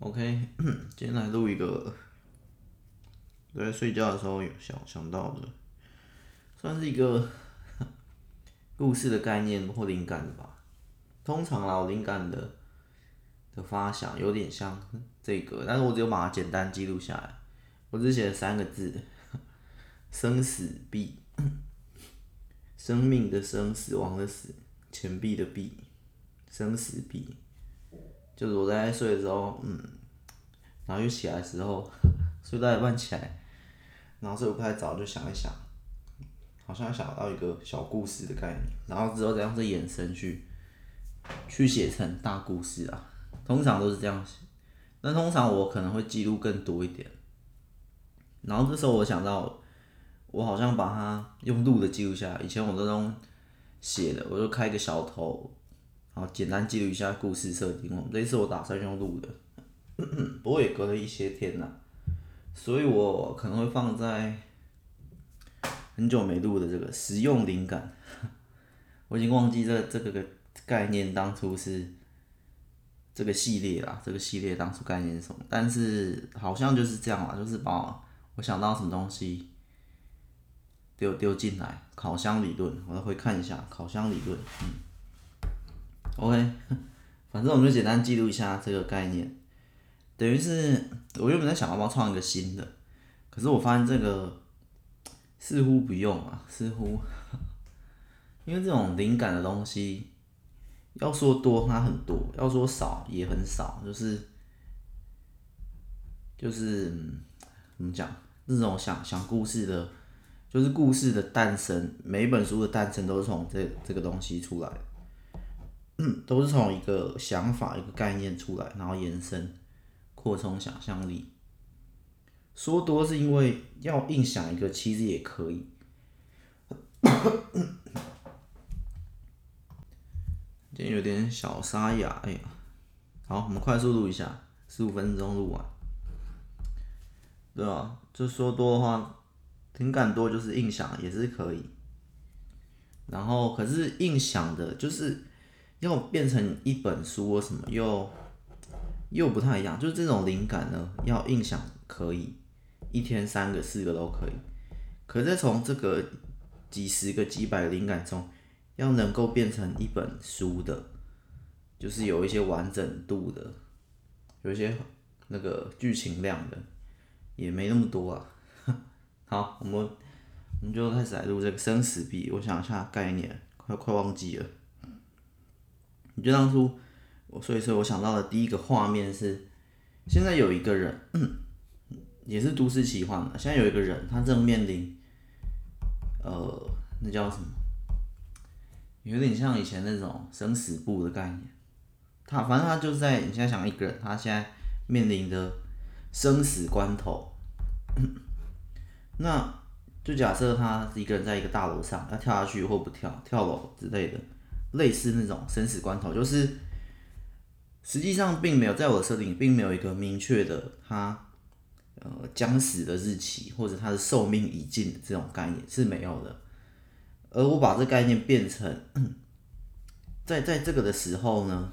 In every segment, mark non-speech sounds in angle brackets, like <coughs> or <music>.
OK，<clears throat> 今天来录一个，在睡觉的时候有想想到的，算是一个故事的概念或灵感吧。通常啊，灵感的的发想有点像这个，但是我只有把它简单记录下来。我只写了三个字：生死币。生命的生，死亡的死，钱币的币，生死币。就是我在睡的时候，嗯，然后又起来的时候，睡到一半起来，然后睡不太早，就想一想，好像想到一个小故事的概念，然后之后再用这眼神去，去写成大故事啊。通常都是这样写，但通常我可能会记录更多一点。然后这时候我想到，我好像把它用录的记录下来，以前我都用写的，我就开个小头。好，简单记录一下故事设定。这一次我打算用录的，不过也隔了一些天呐，所以我可能会放在很久没录的这个实用灵感。我已经忘记这这个概念当初是这个系列啦，这个系列当初概念是什么？但是好像就是这样啦，就是把我想到什么东西丢丢进来，烤箱理论，我会看一下烤箱理论，嗯。OK，<laughs> 反正我们就简单记录一下这个概念，等于是我原本在想要不要创一个新的，可是我发现这个似乎不用啊，似乎，<laughs> 因为这种灵感的东西，要说多它很多，要说少也很少，就是就是怎么讲，这种想想故事的，就是故事的诞生，每一本书的诞生都是从这这个东西出来的。嗯，<clears throat> 都是从一个想法、一个概念出来，然后延伸、扩充想象力。说多是因为要硬想一个，其实也可以。<coughs> 今天有点小沙哑，哎呀，好，我们快速录一下，十五分钟录完。对啊，就说多的话，灵感多就是硬想也是可以。然后可是硬想的，就是。要变成一本书或什么又又不太一样，就是这种灵感呢，要硬想可以，一天三个四个都可以，可是从这个几十个几百灵感中，要能够变成一本书的，就是有一些完整度的，有一些那个剧情量的，也没那么多啊。好，我们我们就开始来录这个生死币，我想一下概念，快快忘记了。你就当初我，所以说我想到的第一个画面是，现在有一个人，<clears throat> 也是都市奇幻的。现在有一个人，他正面临，呃，那叫什么？有点像以前那种生死簿的概念。他反正他就是在你现在想一个人，他现在面临的生死关头。<coughs> 那就假设他是一个人在一个大楼上，要跳下去或不跳，跳楼之类的。类似那种生死关头，就是实际上并没有在我的设定，并没有一个明确的他呃将死的日期，或者他的寿命已尽这种概念是没有的。而我把这概念变成，<clears throat> 在在这个的时候呢，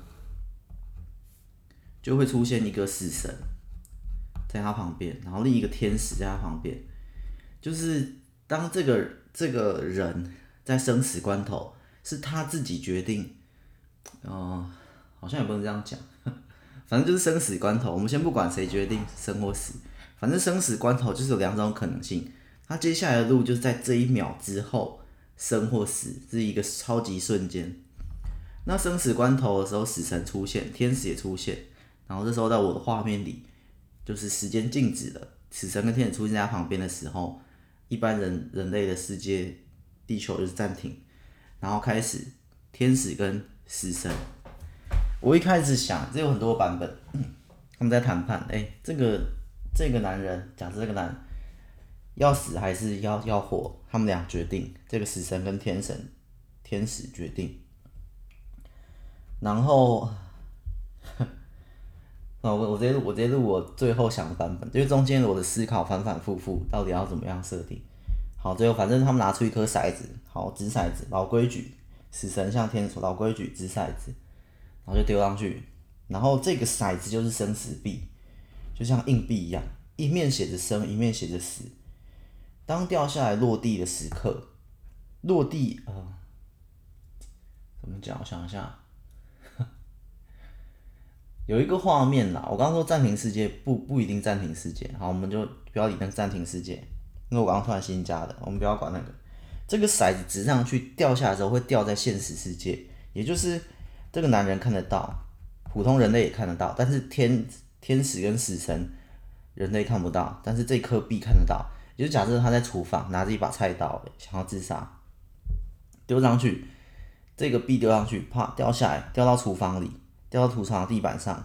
就会出现一个死神在他旁边，然后另一个天使在他旁边，就是当这个这个人在生死关头。是他自己决定，哦、呃，好像也不能这样讲，<laughs> 反正就是生死关头。我们先不管谁决定生或死，反正生死关头就是有两种可能性。他接下来的路就是在这一秒之后生或死，是一个超级瞬间。那生死关头的时候，死神出现，天使也出现，然后这时候在我的画面里，就是时间静止了，死神跟天使出现在他旁边的时候，一般人人类的世界，地球就是暂停。然后开始，天使跟死神。我一开始想，这有很多版本，他们在谈判。哎，这个这个男人，假设这个男要死还是要要活，他们俩决定。这个死神跟天神，天使决定。然后，<laughs> 我我直接我直接录我最后想的版本，因为中间我的思考反反复复，到底要怎么样设定。好，最后反正他们拿出一颗骰子，好，掷骰子，老规矩，死神向天使，老规矩，掷骰子，然后就丢上去，然后这个骰子就是生死币，就像硬币一样，一面写着生，一面写着死。当掉下来落地的时刻，落地啊、怎么讲？我想一下，<laughs> 有一个画面啦。我刚刚说暂停世界，不不一定暂停世界。好，我们就不要理那个暂停世界，因为我刚刚突然新加的，我们不要管那个。这个骰子掷上去掉下来的时候，会掉在现实世界，也就是这个男人看得到，普通人类也看得到，但是天天使跟死神人类看不到，但是这颗币看得到。也就假设他在厨房拿着一把菜刀，想要自杀，丢上去，这个币丢上去，啪掉下来，掉到厨房里，掉到屠场地板上，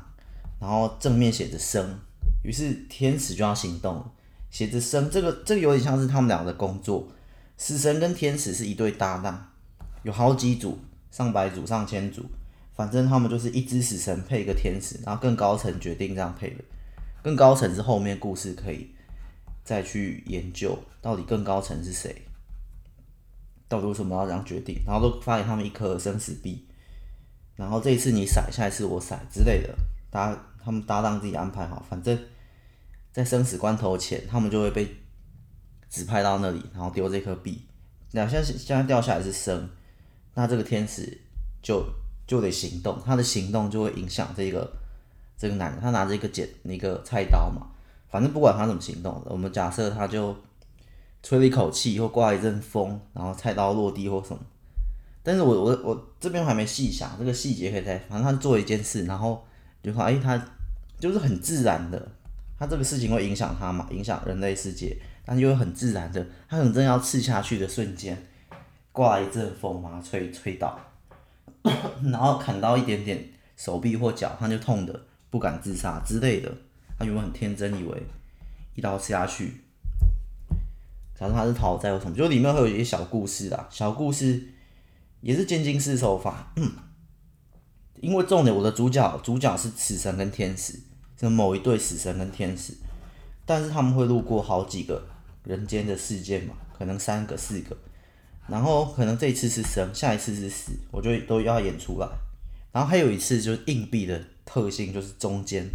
然后正面写着生，于是天使就要行动了，写着生，这个这个有点像是他们俩的工作，死神跟天使是一对搭档，有好几组，上百组、上千组，反正他们就是一只死神配一个天使，然后更高层决定这样配的，更高层是后面故事可以。再去研究到底更高层是谁，到底为什么要这样决定，然后都发给他们一颗生死币，然后这一次你骰，下一次我骰之类的，搭他们搭档自己安排好，反正，在生死关头前，他们就会被指派到那里，然后丢这颗币。那现在现在掉下来是生，那这个天使就就得行动，他的行动就会影响这个这个男人，他拿着一个剪那个菜刀嘛。反正不管他怎么行动，我们假设他就吹了一口气，或刮一阵风，然后菜刀落地或什么。但是我我我这边还没细想这个细节，可以再反正他做一件事，然后就说哎，他就是很自然的，他这个事情会影响他嘛，影响人类世界，但又很自然的，他可能真要刺下去的瞬间，刮一阵风把他吹吹倒，<coughs> 然后砍到一点点手臂或脚，他就痛的不敢自杀之类的。他原本很天真，以为一刀刺下去，假如他是讨债或什么，就里面会有一些小故事啦，小故事也是渐进式手法。因为重点，我的主角主角是死神跟天使，是某一对死神跟天使，但是他们会路过好几个人间的事件嘛，可能三个四个，然后可能这一次是生，下一次是死，我就都要演出来。然后还有一次就是硬币的特性，就是中间。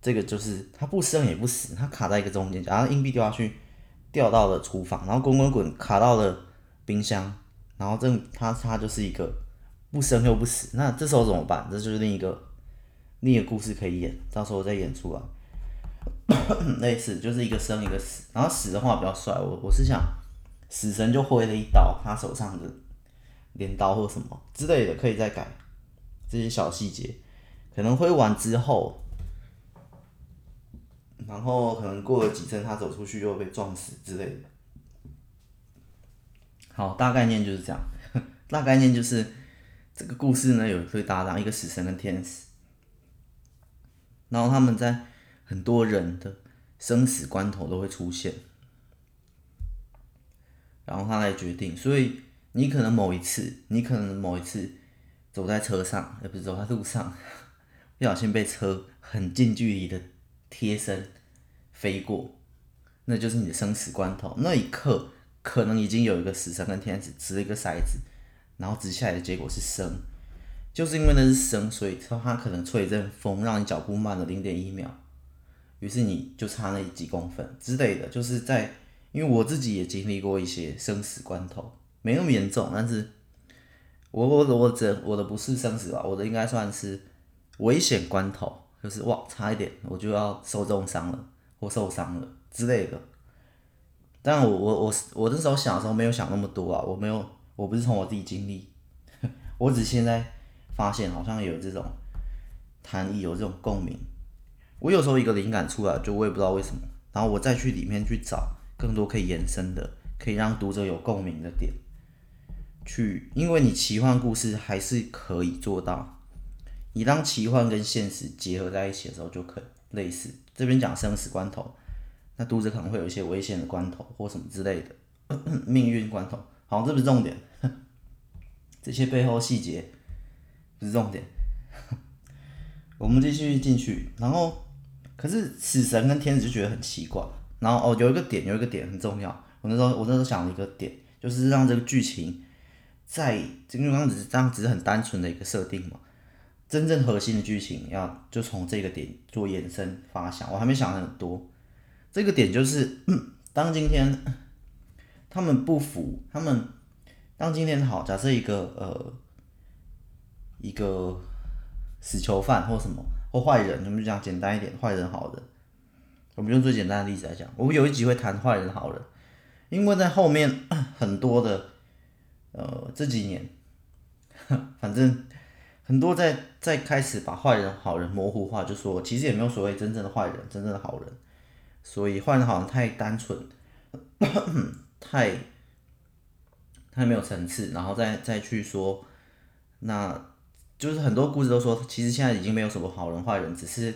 这个就是他不生也不死，他卡在一个中间，然后硬币掉下去，掉到了厨房，然后滚滚滚卡到了冰箱，然后这他他就是一个不生又不死，那这时候怎么办？这就是另一个另一个故事可以演，到时候再演出来。<coughs> 类似就是一个生一个死，然后死的话比较帅，我我是想死神就挥了一刀，他手上的镰刀或什么之类的可以再改这些小细节，可能挥完之后。然后可能过了几阵，他走出去又被撞死之类的。好，大概念就是这样。<laughs> 大概念就是这个故事呢，有一对搭档，一个死神跟天使。然后他们在很多人的生死关头都会出现，然后他来决定。所以你可能某一次，你可能某一次走在车上，也不是走在路上，<laughs> 不小心被车很近距离的。贴身飞过，那就是你的生死关头。那一刻，可能已经有一个死神跟天使掷了一个骰子，然后掷下来的结果是生，就是因为那是生，所以说它可能吹一阵风，让你脚步慢了零点一秒，于是你就差那几公分之类的。就是在，因为我自己也经历过一些生死关头，没那么严重，但是我我我这我的不是生死吧，我的应该算是危险关头。就是哇，差一点我就要受重伤了，或受伤了之类的。但我我我我那时候想的时候没有想那么多啊，我没有，我不是从我自己经历，<laughs> 我只现在发现好像有这种谈意，有这种共鸣。我有时候一个灵感出来，就我也不知道为什么，然后我再去里面去找更多可以延伸的，可以让读者有共鸣的点，去，因为你奇幻故事还是可以做到。你当奇幻跟现实结合在一起的时候，就可以类似这边讲生死关头，那读者可能会有一些危险的关头或什么之类的命运关头。好，这不是重点，这些背后细节是重点。我们继续进去，然后可是死神跟天使就觉得很奇怪。然后哦，有一个点，有一个点很重要。我那时候我那时候想了一个点，就是让这个剧情在，因为刚刚只是这样只是很单纯的一个设定嘛。真正核心的剧情要就从这个点做延伸发想，我还没想很多。这个点就是，当今天他们不服，他们当今天好，假设一个呃一个死囚犯或什么或坏人，我们就讲简单一点，坏人好人，我们用最简单的例子来讲，我们有一集会谈坏人好人，因为在后面 <coughs> 很多的呃这几年，<coughs> 反正。很多在在开始把坏人好人模糊化，就说其实也没有所谓真正的坏人，真正的好人，所以坏人好人太单纯，<coughs> 太太没有层次，然后再再去说，那就是很多故事都说，其实现在已经没有什么好人坏人，只是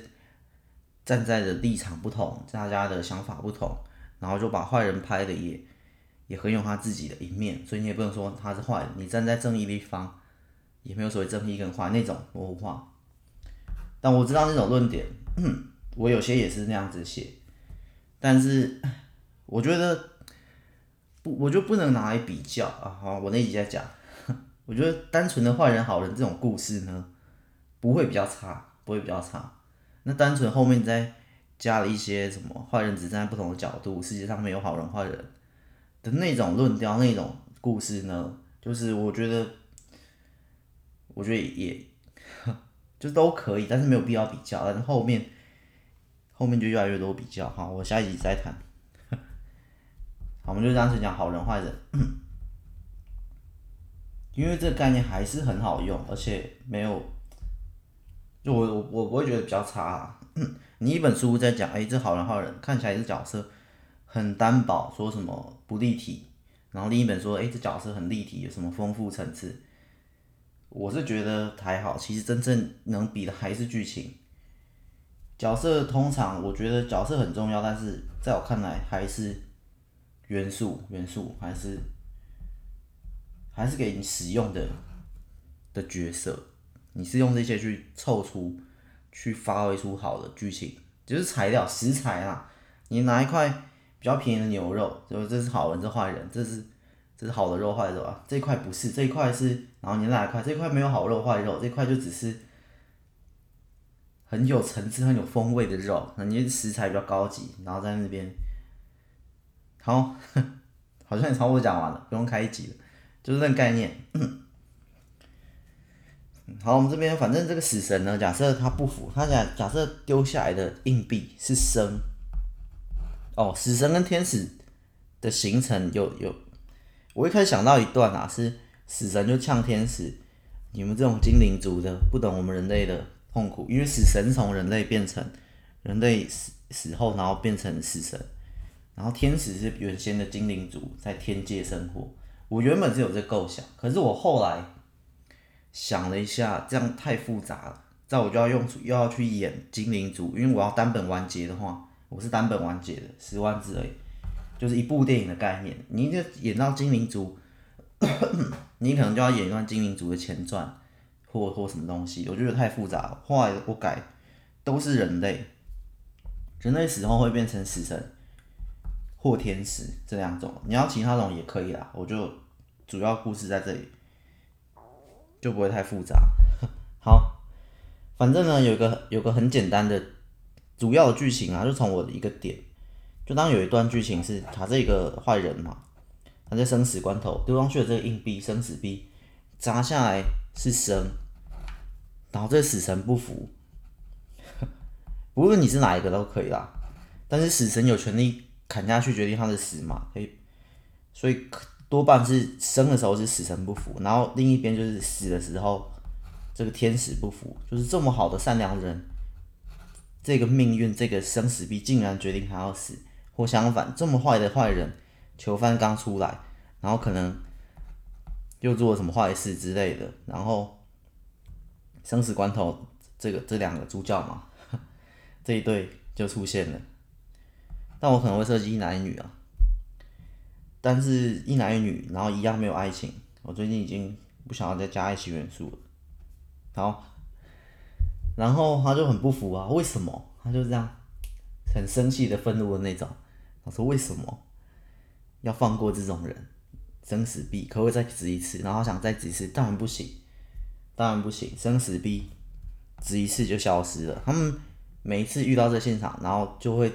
站在的立场不同，大家的想法不同，然后就把坏人拍的也也很有他自己的一面，所以你也不能说他是坏人，你站在正义的一方。也没有所谓正义跟坏那种模糊化，但我知道那种论点，我有些也是那样子写，但是我觉得不，我就不能拿来比较啊。好，我那集在讲，我觉得单纯的坏人好人这种故事呢，不会比较差，不会比较差。那单纯后面再加了一些什么坏人只站在不同的角度，世界上没有好人坏人的那种论调，那种故事呢，就是我觉得。我觉得也，<laughs> 就都可以，但是没有必要比较。但是后面，后面就越来越多比较。好，我下一集再谈。<laughs> 好，我们就单纯讲好人坏人，<coughs> 因为这个概念还是很好用，而且没有，就我我我不会觉得比较差啊。<clears throat> 你一本书在讲，哎，这好人坏人看起来是角色很单薄，说什么不立体，然后另一本说，哎，这角色很立体，有什么丰富层次。我是觉得还好，其实真正能比的还是剧情。角色通常我觉得角色很重要，但是在我看来还是元素，元素还是还是给你使用的的角色，你是用这些去凑出、去发挥出好的剧情，就是材料食材啊。你拿一块比较便宜的牛肉，就这是好人，这坏人，这是。这是好的肉坏的吧？这块不是，这一块是，然后你哪一块？这块没有好肉坏肉，这块就只是很有层次、很有风味的肉。那你食材比较高级，然后在那边，好，<laughs> 好像也差不多讲完了，不用开一集了，就是那概念。好，我们这边反正这个死神呢，假设他不服，他假假设丢下来的硬币是生，哦，死神跟天使的形成有有。我一开始想到一段啊，是死神就呛天使，你们这种精灵族的不懂我们人类的痛苦，因为死神从人类变成人类死死后，然后变成死神，然后天使是原先的精灵族在天界生活。我原本是有这构想，可是我后来想了一下，这样太复杂了，在我就要用又要去演精灵族，因为我要单本完结的话，我是单本完结的，十万字而已。就是一部电影的概念，你就演到精灵族，<coughs> 你可能就要演一段精灵族的前传，或或什么东西，我觉得太复杂了。后来我改，都是人类，人类死后会变成死神或天使这两种，你要其他种也可以啦。我就主要故事在这里，就不会太复杂。<laughs> 好，反正呢，有个有个很简单的主要剧情啊，就从我的一个点。就当有一段剧情是他这个坏人嘛，他在生死关头丢上去的这个硬币，生死币砸下来是生，然后这死神不服，<laughs> 不论你是哪一个都可以啦，但是死神有权利砍下去决定他的死嘛，可以，所以多半是生的时候是死神不服，然后另一边就是死的时候这个天使不服，就是这么好的善良人，这个命运这个生死币竟然决定他要死。或相反，这么坏的坏人，囚犯刚出来，然后可能又做了什么坏事之类的，然后生死关头，这个这两个主教嘛，<laughs> 这一对就出现了。但我可能会设计一男一女啊，但是一男一女，然后一样没有爱情。我最近已经不想要再加爱情元素了。好，然后他就很不服啊，为什么？他就这样很生气的、愤怒的那种。他说，为什么要放过这种人？生死币可不可以再掷一次？然后想再掷一次，当然不行，当然不行。生死币只一次就消失了。他们每一次遇到这现场，然后就会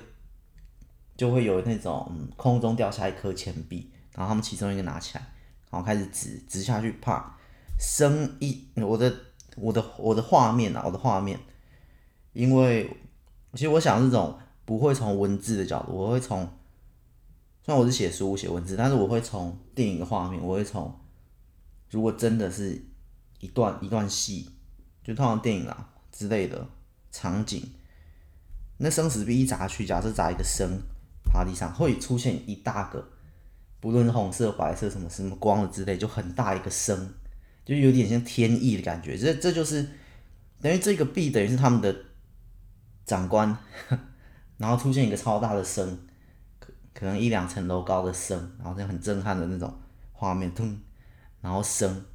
就会有那种、嗯、空中掉下一颗钱币，然后他们其中一个拿起来，然后开始指指下去，啪，声一我的我的我的画面啊，我的画面，因为其实我想这种不会从文字的角度，我会从虽然我是写书写文字，但是我会从电影的画面，我会从如果真的是一段一段戏，就通常电影啊之类的场景，那生死币一砸去，假设砸一个生，趴地上会出现一大个，不论是红色、白色什么什么光的之类，就很大一个声，就有点像天意的感觉。这这就是等于这个币等于是他们的长官。<laughs> 然后出现一个超大的声，可可能一两层楼高的声，然后这样很震撼的那种画面，咚，然后声，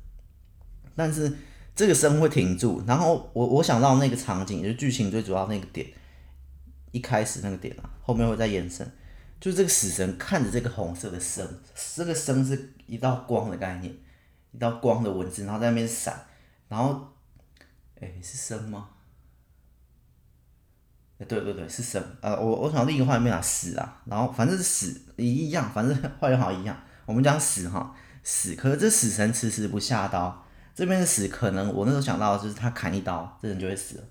但是这个声会停住，然后我我想到那个场景，就是剧情最主要那个点，一开始那个点啊，后面会再延伸，就这个死神看着这个红色的生，这个生是一道光的概念，一道光的文字，然后在那边闪，然后，哎，是生吗？对对对，是生，呃，我我想另一个画面啊，死啊，然后反正是死一样，反正画面好一样。我们讲死哈，死，可是这死神迟迟不下刀，这边的死可能我那时候想到就是他砍一刀，这人就会死了。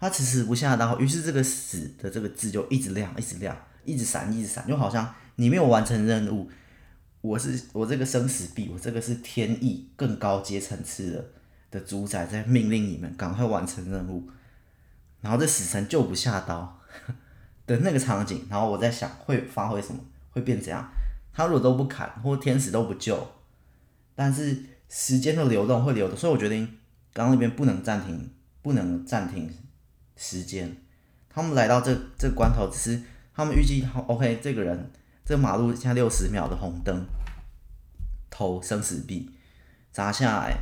他迟迟不下刀，于是这个死的这个字就一直亮，一直亮，一直闪，一直闪，就好像你没有完成任务，我是我这个生死币，我这个是天意更高阶层次的的主宰在命令你们赶快完成任务。然后这死神就不下刀 <laughs> 的那个场景，然后我在想会发挥什么，会变怎样？他如果都不砍，或天使都不救，但是时间的流动会流动，所以我决定刚刚那边不能暂停，不能暂停时间。他们来到这这关头，只是他们预计好，OK，这个人这马路现在六十秒的红灯，投生死币砸下来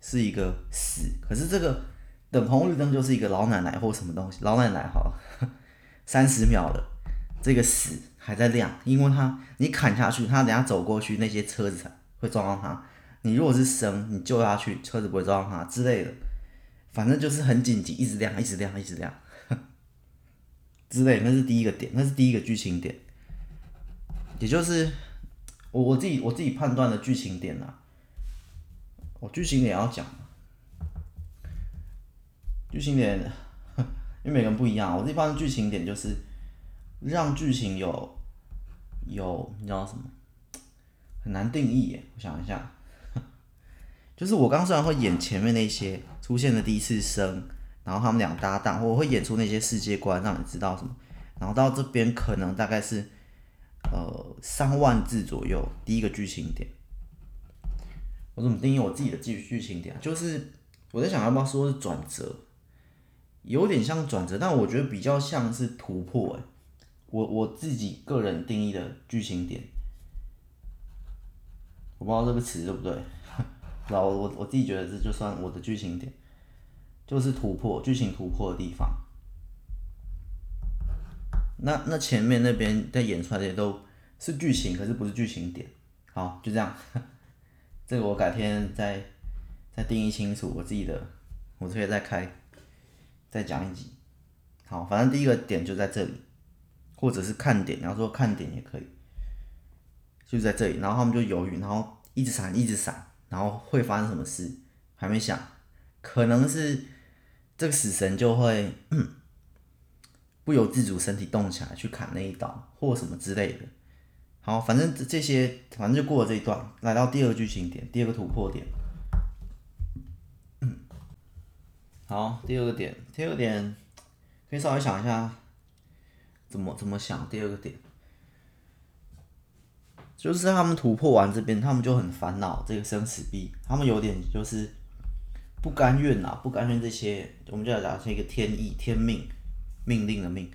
是一个死，可是这个。等红绿灯就是一个老奶奶或什么东西，老奶奶好，<laughs> 三十秒了，这个死还在亮，因为他你砍下去，他等下走过去，那些车子才会撞到他。你如果是生，你救下去，车子不会撞到他之类的，反正就是很紧急，一直亮，一直亮，一直亮，之类。那是第一个点，那是第一个剧情点，也就是我我自己我自己判断的剧情点啊，我剧情点要讲。剧情点，<laughs> 因为每个人不一样。我这边剧情点就是让剧情有有，你知道什么？很难定义耶。我想一下，<laughs> 就是我刚虽然会演前面那些出现的第一次生，然后他们俩搭档，我会演出那些世界观，让你知道什么。然后到这边可能大概是呃三万字左右，第一个剧情点。我怎么定义我自己的剧剧情点啊？就是我在想要不要说是转折。有点像转折，但我觉得比较像是突破。哎，我我自己个人定义的剧情点，我不知道这个词对不对。<laughs> 然后我我自己觉得这就算我的剧情点，就是突破剧情突破的地方。那那前面那边在演出来的都是剧情，可是不是剧情点。好，就这样。<laughs> 这个我改天再再定义清楚我自己的，我可以再开。再讲一集，好，反正第一个点就在这里，或者是看点，然后说看点也可以，就在这里，然后他们就犹豫，然后一直闪，一直闪，然后会发生什么事还没想，可能是这个死神就会不由自主身体动起来去砍那一刀或什么之类的，好，反正这些反正就过了这一段，来到第二剧情点，第二个突破点。好，第二个点，第二个点可以稍微想一下，怎么怎么想。第二个点，就是他们突破完这边，他们就很烦恼这个生死币，他们有点就是不甘愿呐，不甘愿这些，我们就要讲是一个天意、天命、命令的命，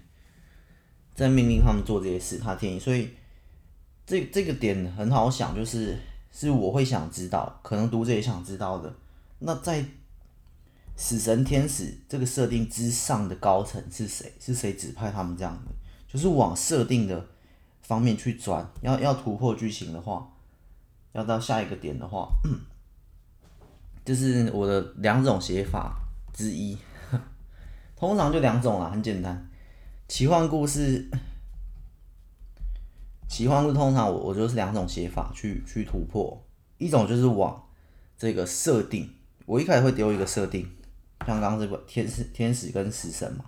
在命令他们做这些事，他天意，所以这这个点很好想，就是是我会想知道，可能读者也想知道的。那在死神、天使这个设定之上的高层是谁？是谁指派他们这样的？就是往设定的方面去转。要要突破剧情的话，要到下一个点的话，就是我的两种写法之一。<laughs> 通常就两种啦，很简单。奇幻故事，奇幻故事通常我我就是两种写法去去突破，一种就是往这个设定，我一开始会丢一个设定，像刚刚这个天使天使跟死神嘛，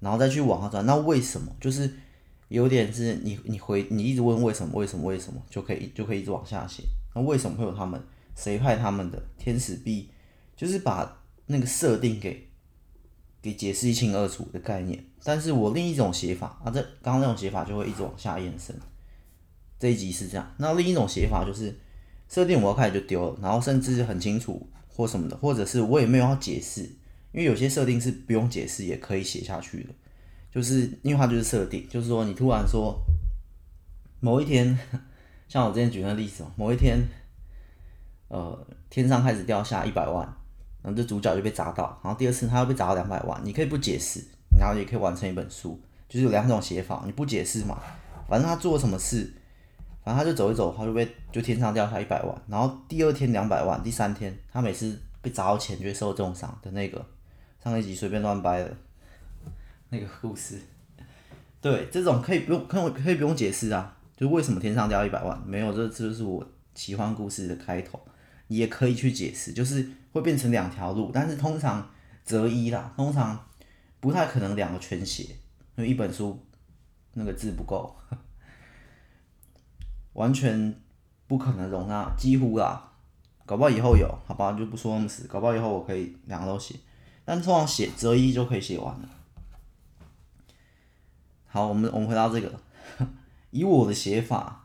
然后再去往下转。那为什么？就是有点是你你回你一直问为什么为什么为什么就可以就可以一直往下写。那为什么会有他们？谁派他们的？天使币就是把那个设定给给解释一清二楚的概念。但是我另一种写法啊，这刚刚那种写法就会一直往下延伸。这一集是这样，那另一种写法就是设定我要开始就丢了，然后甚至很清楚或什么的，或者是我也没有要解释，因为有些设定是不用解释也可以写下去的，就是因为它就是设定，就是说你突然说某一天，像我之前举那例子，某一天，呃，天上开始掉下一百万，然后这主角就被砸到，然后第二次他又被砸到两百万，你可以不解释。然后也可以完成一本书，就是有两种写法，你不解释嘛，反正他做了什么事，反正他就走一走，他就被就天上掉下一百万，然后第二天两百万，第三天他每次被砸到钱就会受重伤的那个，上一集随便乱掰的那个故事，对，这种可以不用可以可以不用解释啊，就为什么天上掉一百万，没有，这这就是我奇幻故事的开头，也可以去解释，就是会变成两条路，但是通常择一啦，通常。不太可能两个全写，因为一本书那个字不够，<laughs> 完全不可能容纳，几乎啦，搞不好以后有，好吧，就不说那么死，搞不好以后我可以两个都写，但通常写择一就可以写完了。好，我们我们回到这个，<laughs> 以我的写法，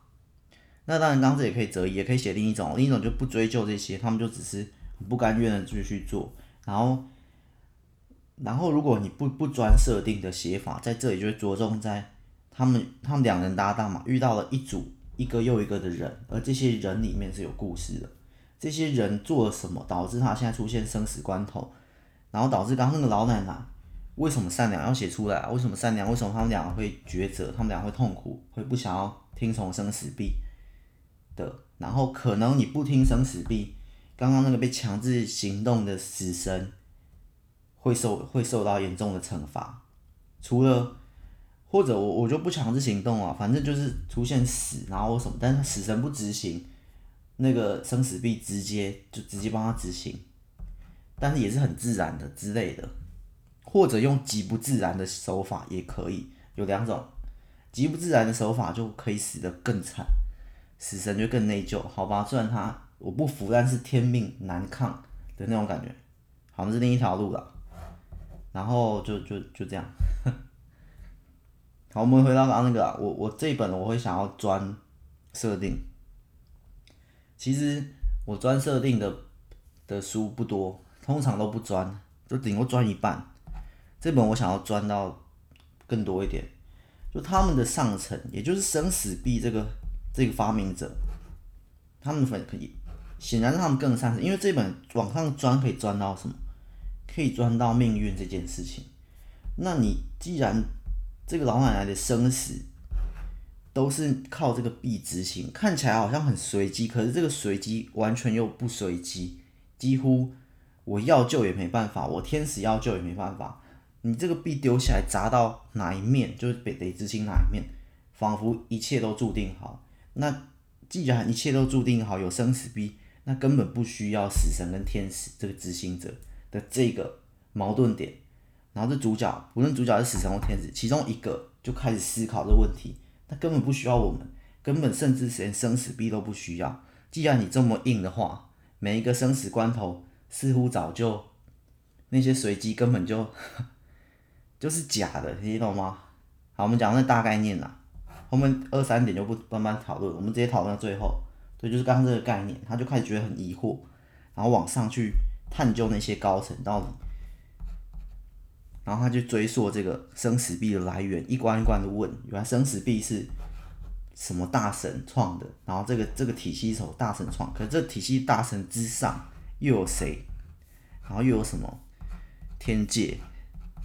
那当然刚刚这也可以择一，也可以写另一种，另一种就不追究这些，他们就只是不甘愿的继续做，然后。然后，如果你不不专设定的写法，在这里就会着重在他们他们两人搭档嘛，遇到了一组一个又一个的人，而这些人里面是有故事的。这些人做了什么，导致他现在出现生死关头，然后导致刚刚那个老奶奶为什么善良要写出来？为什么善良？为什么他们两个会抉择？他们俩会痛苦，会不想要听从生死币的？然后可能你不听生死币，刚刚那个被强制行动的死神。会受会受到严重的惩罚，除了或者我我就不强制行动啊，反正就是出现死，然后什么，但是死神不执行，那个生死币直接就直接帮他执行，但是也是很自然的之类的，或者用极不自然的手法也可以，有两种，极不自然的手法就可以死得更惨，死神就更内疚，好吧，虽然他我不服，但是天命难抗的那种感觉，好像是另一条路了。然后就就就这样，<laughs> 好，我们回到刚刚那个啊，我我这一本我会想要专设定，其实我专设定的的书不多，通常都不专，就顶多专一半。这本我想要专到更多一点，就他们的上层，也就是生死币这个这个发明者，他们粉可以，显然他们更上层，因为这本往上专可以钻到什么？可以钻到命运这件事情，那你既然这个老奶奶的生死都是靠这个币执行，看起来好像很随机，可是这个随机完全又不随机，几乎我要救也没办法，我天使要救也没办法，你这个币丢下来砸到哪一面，就是得得执行哪一面，仿佛一切都注定好。那既然一切都注定好，有生死币，那根本不需要死神跟天使这个执行者。的这个矛盾点，然后这主角，无论主角是死神或天使，其中一个就开始思考这问题，他根本不需要我们，根本甚至连生死币都不需要。既然你这么硬的话，每一个生死关头似乎早就那些随机根本就 <laughs> 就是假的，你懂吗？好，我们讲那大概念啦，后面二三点就不慢慢讨论，我们直接讨论到最后。对，就是刚刚这个概念，他就开始觉得很疑惑，然后往上去。探究那些高层到底，然后他就追溯这个生死币的来源，一关一关的问，原来生死币是什么大神创的？然后这个这个体系是大神创，可这体系大神之上又有谁？然后又有什么天界，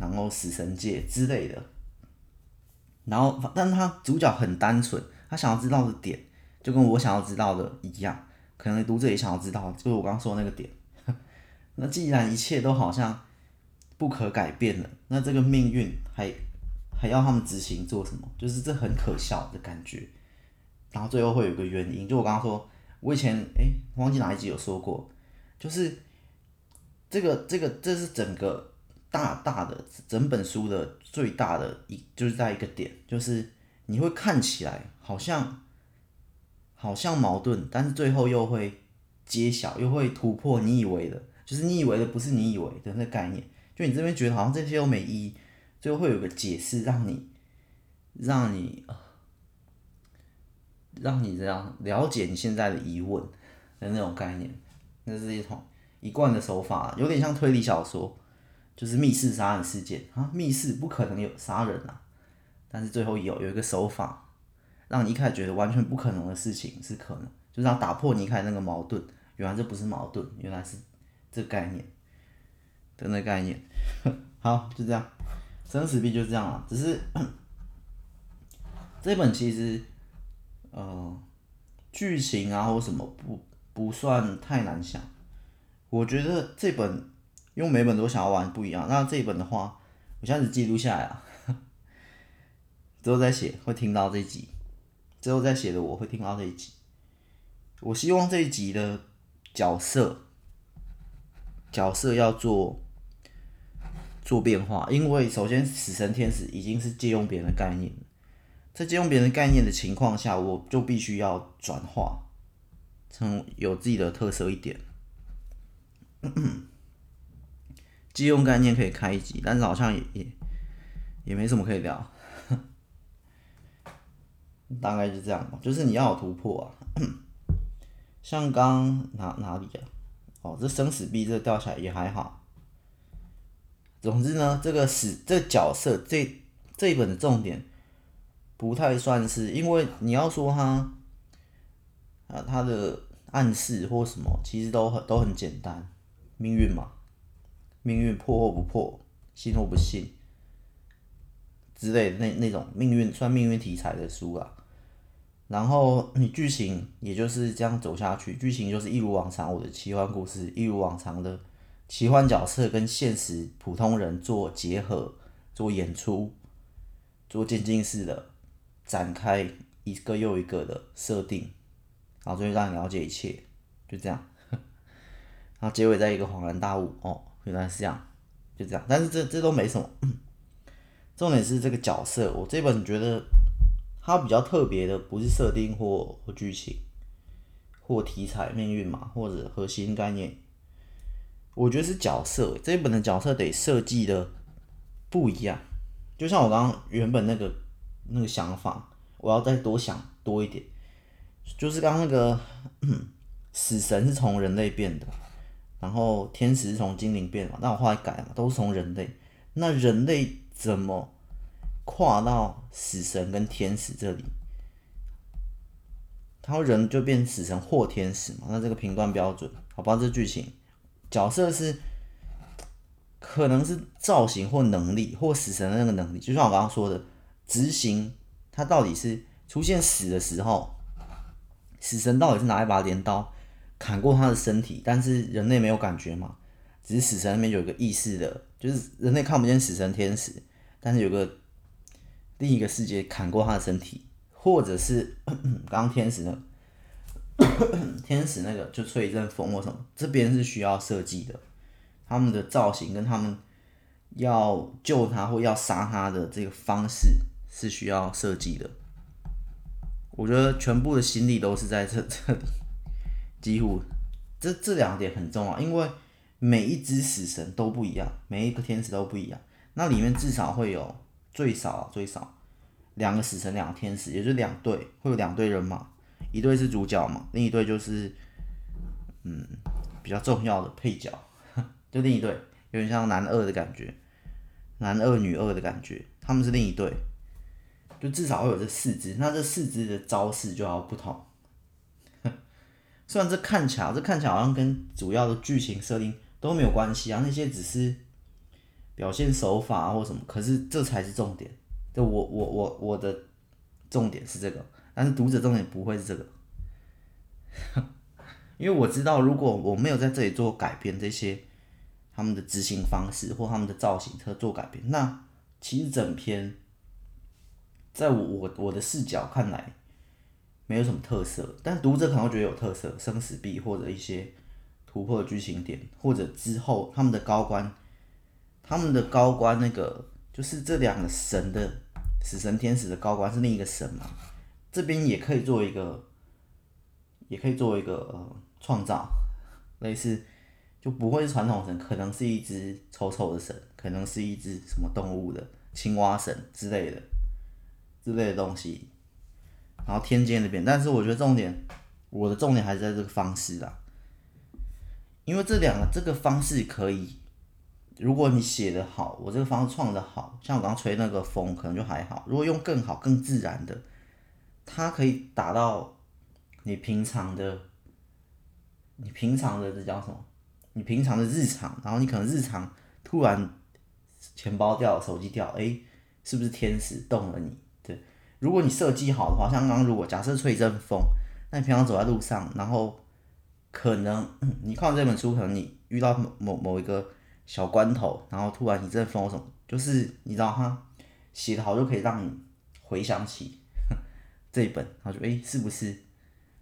然后死神界之类的。然后，但他主角很单纯，他想要知道的点就跟我想要知道的一样，可能读者也想要知道，就是我刚刚说的那个点。<laughs> 那既然一切都好像不可改变了，那这个命运还还要他们执行做什么？就是这很可笑的感觉。然后最后会有个原因，就我刚刚说，我以前诶，忘记哪一集有说过，就是这个这个这是整个大大的整本书的最大的一，就是在一个点，就是你会看起来好像好像矛盾，但是最后又会揭晓，又会突破你以为的，就是你以为的不是你以为的那个概念，就你这边觉得好像这些都没意义，最后会有个解释让你让你。让你这样了解你现在的疑问的那种概念，那是一种一贯的手法，有点像推理小说，就是密室杀人事件。啊，密室不可能有杀人啊，但是最后有有一个手法，让你一开始觉得完全不可能的事情是可能，就是要打破你一开始那个矛盾，原来这不是矛盾，原来是这概念的那概念，<laughs> 好，就这样，生死币就这样了，只是这本其实。呃，剧情啊或什么不不算太难想，我觉得这本因为每本都想要玩不一样，那这一本的话，我现在只记录下来啊，<laughs> 之后再写会听到这一集，之后再写的我会听到这一集，我希望这一集的角色角色要做做变化，因为首先死神天使已经是借用别人的概念。在借用别人概念的情况下，我就必须要转化成有自己的特色一点。<coughs> 借用概念可以开一集，但是好像也也也没什么可以聊。<laughs> 大概就这样吧，就是你要有突破啊。<coughs> 像刚哪哪里啊？哦，这生死币这掉下来也还好。总之呢，这个死这个角色这这一本的重点。不太算是，因为你要说他，啊，他的暗示或什么，其实都很都很简单，命运嘛，命运破或不破，信或不信之类的那那种命运算命运题材的书啊。然后你剧情也就是这样走下去，剧情就是一如往常，我的奇幻故事一如往常的奇幻角色跟现实普通人做结合，做演出，做渐进式的。展开一个又一个的设定，然后最后让你了解一切，就这样。<laughs> 然后结尾在一个恍然大悟，哦，原来是这样，就这样。但是这这都没什么，重点是这个角色。我这本觉得它比较特别的，不是设定或或剧情，或题材、命运嘛，或者核心概念。我觉得是角色，这一本的角色得设计的不一样。就像我刚刚原本那个。那个想法，我要再多想多一点。就是刚刚那个 <clears throat> 死神是从人类变的，然后天使是从精灵变嘛，那我后来改了嘛，都是从人类。那人类怎么跨到死神跟天使这里？他说人就变死神或天使嘛？那这个评断标准，好吧，这剧情角色是可能是造型或能力，或死神的那个能力，就像我刚刚说的。执行，他到底是出现死的时候，死神到底是拿一把镰刀砍过他的身体，但是人类没有感觉嘛？只是死神那边有个意识的，就是人类看不见死神天使，但是有个另一个世界砍过他的身体，或者是 <coughs> 刚刚天使那个 <coughs> 天使那个就吹一阵风或什么，这边是需要设计的，他们的造型跟他们要救他或要杀他的这个方式。是需要设计的，我觉得全部的心力都是在这这里，几乎这这两点很重要，因为每一只死神都不一样，每一个天使都不一样，那里面至少会有最少最少两个死神，两个天使，也就是两队，会有两队人马，一队是主角嘛，另一队就是嗯比较重要的配角，<laughs> 就另一队有点像男二的感觉，男二女二的感觉，他们是另一队。就至少会有这四只，那这四只的招式就要不同。虽然这看起来，这看起来好像跟主要的剧情设定都没有关系啊，那些只是表现手法或什么，可是这才是重点。就我我我我的重点是这个，但是读者重点不会是这个，<laughs> 因为我知道如果我没有在这里做改变，这些他们的执行方式或他们的造型车做改变。那其实整篇，在我我我的视角看来，没有什么特色，但读者可能会觉得有特色，生死簿或者一些突破剧情点，或者之后他们的高官，他们的高官那个就是这两个神的死神天使的高官是另一个神嘛，这边也可以做一个，也可以做一个呃创造，类似就不会是传统神，可能是一只丑丑的神，可能是一只什么动物的青蛙神之类的之类的东西。然后天界那边，但是我觉得重点，我的重点还是在这个方式啦，因为这两个这个方式可以，如果你写的好，我这个方式创的好，像我刚刚吹那个风可能就还好，如果用更好更自然的，它可以达到你平常的，你平常的这叫什么？你平常的日常，然后你可能日常突然钱包掉了，手机掉了，诶，是不是天使动了你？如果你设计好的话，像刚刚如果假设吹一阵风，那你平常走在路上，然后可能 <clears throat> 你看完这本书，可能你遇到某某某一个小关头，然后突然一阵风什么，就是你知道哈，写的好就可以让你回想起 <laughs> 这一本，然后就诶、是不是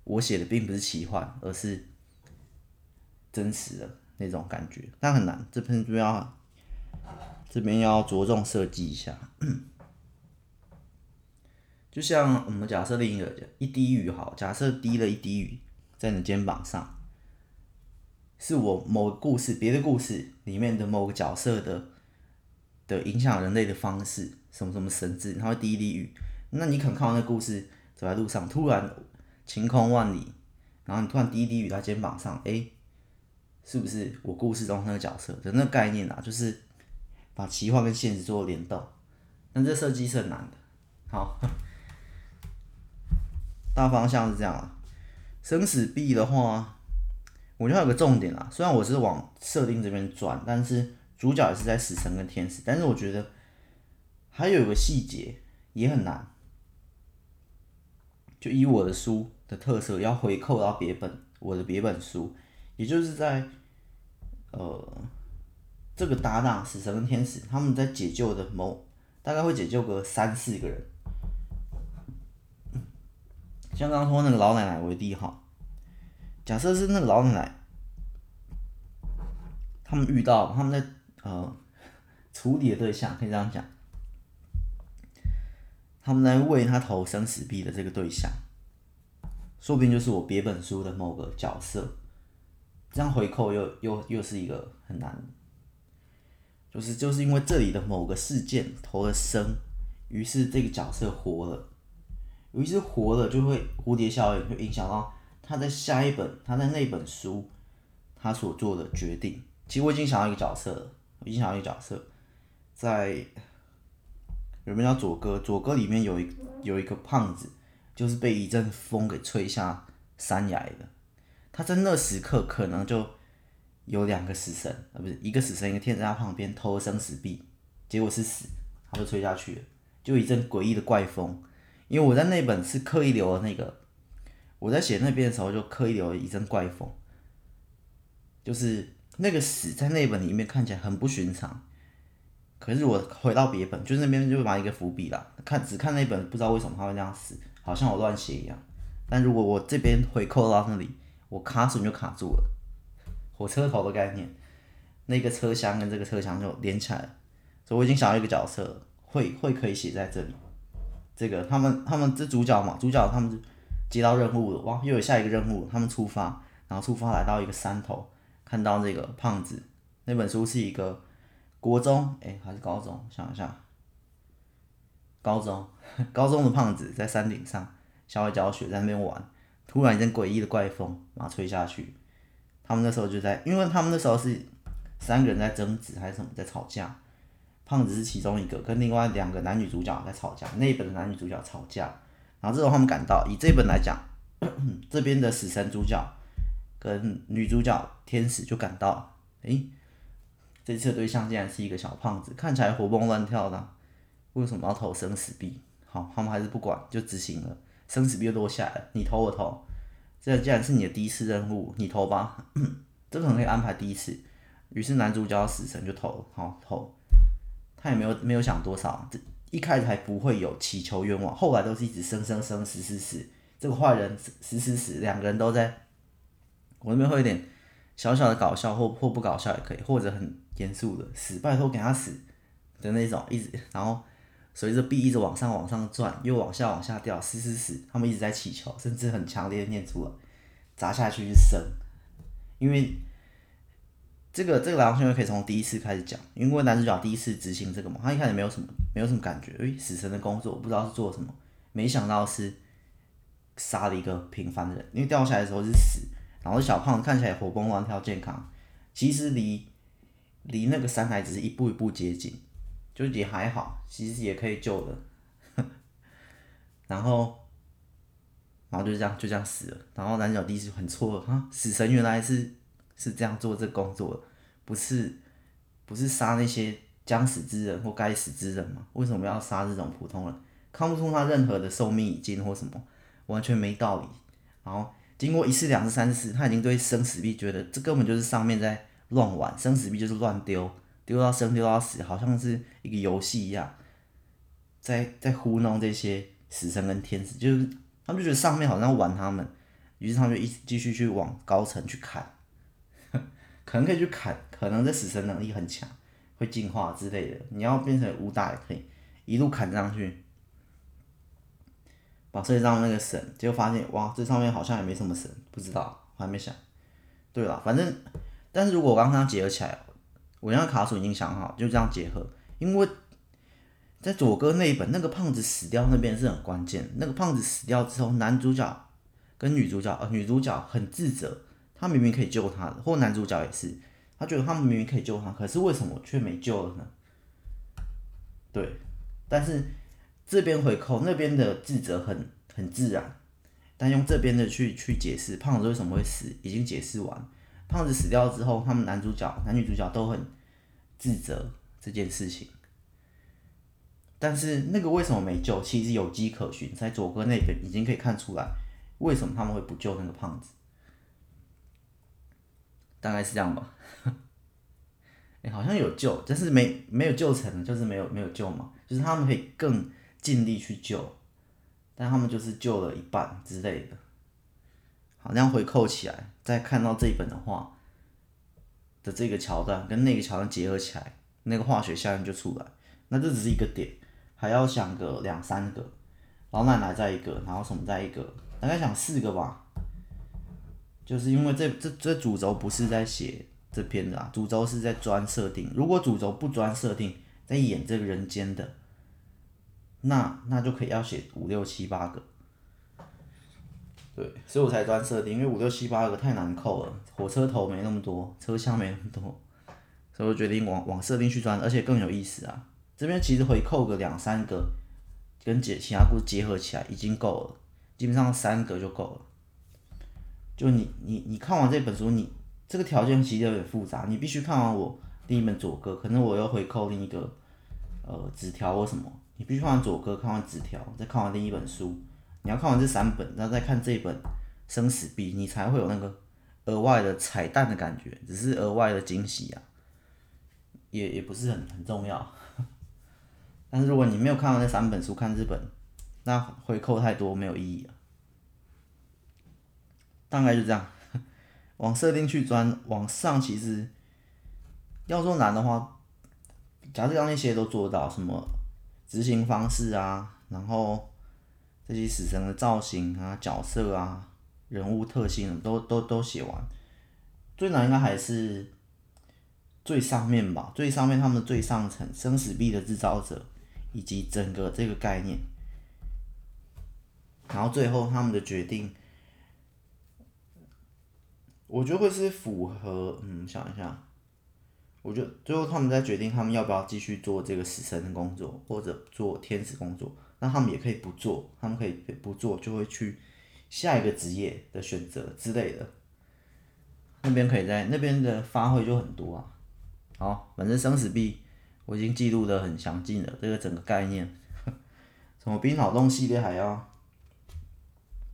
我写的并不是奇幻，而是真实的那种感觉？但很难，这篇就要这边要着重设计一下。就像我们假设另一个一滴雨好，假设滴了一滴雨在你肩膀上，是我某个故事别的故事里面的某个角色的的影响人类的方式，什么什么神智，然后滴一滴雨，那你可能看到那故事走在路上，突然晴空万里，然后你突然滴一滴雨在肩膀上，诶、是不是我故事中那个角色的那个概念啊？就是把奇幻跟现实做联动，但这设计是很难的，好。大方向是这样啊，生死币的话，我觉得有个重点啊。虽然我是往设定这边转，但是主角也是在死神跟天使。但是我觉得还有一个细节也很难，就以我的书的特色，要回扣到别本我的别本书，也就是在呃这个搭档死神跟天使他们在解救的某大概会解救个三四个人。像刚刚说那个老奶奶为例哈，假设是那个老奶奶，他们遇到他们在呃处理的对象可以这样讲，他们在为他投生死币的这个对象，说不定就是我别本书的某个角色，这样回扣又又又是一个很难，就是就是因为这里的某个事件投了生，于是这个角色活了。尤其是活了，就会蝴蝶效应，会影响到他在下一本，他在那本书，他所做的决定。其实我已经想到一个角色了，我已经想到一个角色，在有没有叫佐哥？佐哥里面有一有一个胖子，就是被一阵风给吹下山崖的。他在那时刻可能就有两个死神，啊，不是一个死神，一个天在他旁边偷生死币，结果是死，他就吹下去了，就一阵诡异的怪风。因为我在那本是刻意留了那个，我在写那边的时候就刻意留了一阵怪风，就是那个死在那本里面看起来很不寻常，可是我回到别本，就是那边就把一个伏笔了，看只看那本不知道为什么他会这样死，好像我乱写一样。但如果我这边回扣到那里，我卡榫就卡住了，火车头的概念，那个车厢跟这个车厢就连起来了，所以我已经想到一个角色会会可以写在这里。这个他们他们这主角嘛，主角他们接到任务了，哇，又有下一个任务，他们出发，然后出发来到一个山头，看到这个胖子，那本书是一个国中，哎，还是高中？想一下，高中，高中的胖子在山顶上校外教学，在那边玩，突然一阵诡异的怪风，把他吹下去，他们那时候就在，因为他们那时候是三个人在争执还是什么，在吵架。胖子是其中一个，跟另外两个男女主角在吵架。那一本的男女主角吵架，然后这时候他们赶到，以这本来讲，<clears throat> 这边的死神主角跟女主角天使就赶到。诶，这次的对象竟然是一个小胖子，看起来活蹦乱跳的，为什么要投生死币？好，他们还是不管，就执行了。生死币又落下来了，你投我投，这既然是你的第一次任务，你投吧。<clears throat> 这可能可以安排第一次，于是男主角死神就投，好投，他也没有没有想多少，这一开始还不会有祈求愿望，后来都是一直生生生死死死，这个坏人死死死，两个人都在，我那边会有点小小的搞笑或或不搞笑也可以，或者很严肃的死，拜托给他死的那种，一直然后随着币一直往上往上转，又往下往下掉，死死死，他们一直在祈求，甚至很强烈的念出来，砸下去就生，因为。这个这个来龙去脉可以从第一次开始讲，因为男主角第一次执行这个嘛，他一开始没有什么没有什么感觉，诶，死神的工作我不知道是做什么，没想到是杀了一个平凡的人，因为掉下来的时候是死，然后小胖看起来活蹦乱跳健康，其实离离那个山海只是一步一步接近，就也还好，其实也可以救的，<laughs> 然后然后就这样就这样死了，然后男主角第一次很错愕啊，死神原来是。是这样做这工作，不是不是杀那些将死之人或该死之人吗？为什么要杀这种普通人？看不出他任何的寿命已尽或什么，完全没道理。然后经过一次、两次、三次，他已经对生死币觉得这根本就是上面在乱玩，生死币就是乱丢，丢到生丢到死，好像是一个游戏一样，在在糊弄这些死神跟天使，就是他们就觉得上面好像玩他们，于是他们就一继续去往高层去砍。可能可以去砍，可能这死神能力很强，会进化之类的。你要变成武打也可以，一路砍上去，把世界上那个神，结果发现哇，这上面好像也没什么神，不知道，我还没想。对了，反正，但是如果我刚刚结合起来，我那卡数已经想好，就这样结合。因为在佐哥那一本，那个胖子死掉那边是很关键。那个胖子死掉之后，男主角跟女主角，呃，女主角很自责。他明明可以救他的，或男主角也是，他觉得他们明明可以救他，可是为什么却没救了呢？对，但是这边回扣，那边的自责很很自然，但用这边的去去解释胖子为什么会死，已经解释完。胖子死掉之后，他们男主角、男女主角都很自责这件事情，但是那个为什么没救，其实有迹可循，在佐哥那边已经可以看出来，为什么他们会不救那个胖子。大概是这样吧，<laughs> 哎、好像有救，但是没没有救成，就是没有没有救嘛，就是他们可以更尽力去救，但他们就是救了一半之类的。好，这样回扣起来，再看到这一本的话的这个桥段跟那个桥段结合起来，那个化学效应就出来。那这只是一个点，还要想个两三个，老奶奶再一个，然后什么再一个，大概想四个吧。就是因为这这这主轴不是在写这篇的啊，主轴是在专设定。如果主轴不专设定，在演这个人间的，那那就可以要写五六七八个。对，所以我才专设定，因为五六七八个太难扣了，火车头没那么多，车厢没那么多，所以我决定往往设定去钻，而且更有意思啊。这边其实回扣个两三个，跟结其他故事结合起来已经够了，基本上三个就够了。就你你你看完这本书，你这个条件其实有点复杂，你必须看完我第一本左哥，可能我又回扣另一个呃纸条或什么，你必须看完左哥，看完纸条，再看完另一本书，你要看完这三本，然后再看这本生死币，你才会有那个额外的彩蛋的感觉，只是额外的惊喜啊，也也不是很很重要。<laughs> 但是如果你没有看完这三本书，看这本，那回扣太多没有意义啊。大概就这样，<laughs> 往设定去钻，往上其实要说难的话，假设让那些都做到，什么执行方式啊，然后这些死神的造型啊、角色啊、人物特性都都都写完，最难应该还是最上面吧，最上面他们最上层生死币的制造者以及整个这个概念，然后最后他们的决定。我觉得会是符合，嗯，想一下，我觉得最后他们在决定他们要不要继续做这个死神的工作，或者做天使工作，那他们也可以不做，他们可以不做，就会去下一个职业的选择之类的。那边可以在那边的发挥就很多啊。好，反正生死币我已经记录的很详尽了，这个整个概念，<laughs> 怎么比脑洞系列还要？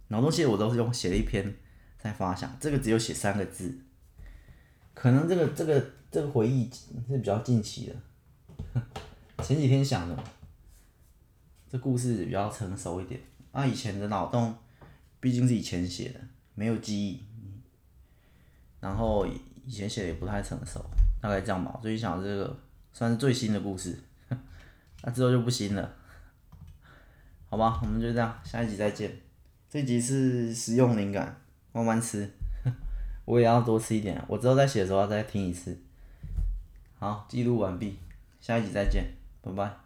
脑洞系列我都是用写了一篇。在发想这个只有写三个字，可能这个这个这个回忆是比较近期的，<laughs> 前几天想的，这故事比较成熟一点。啊，以前的脑洞毕竟是以前写的，没有记忆，然后以前写的也不太成熟，大概这样吧。最近想这个算是最新的故事，那 <laughs> 之后就不新了，好吧？我们就这样，下一集再见。这集是实用灵感，慢慢吃，<laughs> 我也要多吃一点。我之后再写的时候再听一次。好，记录完毕，下一集再见，拜拜。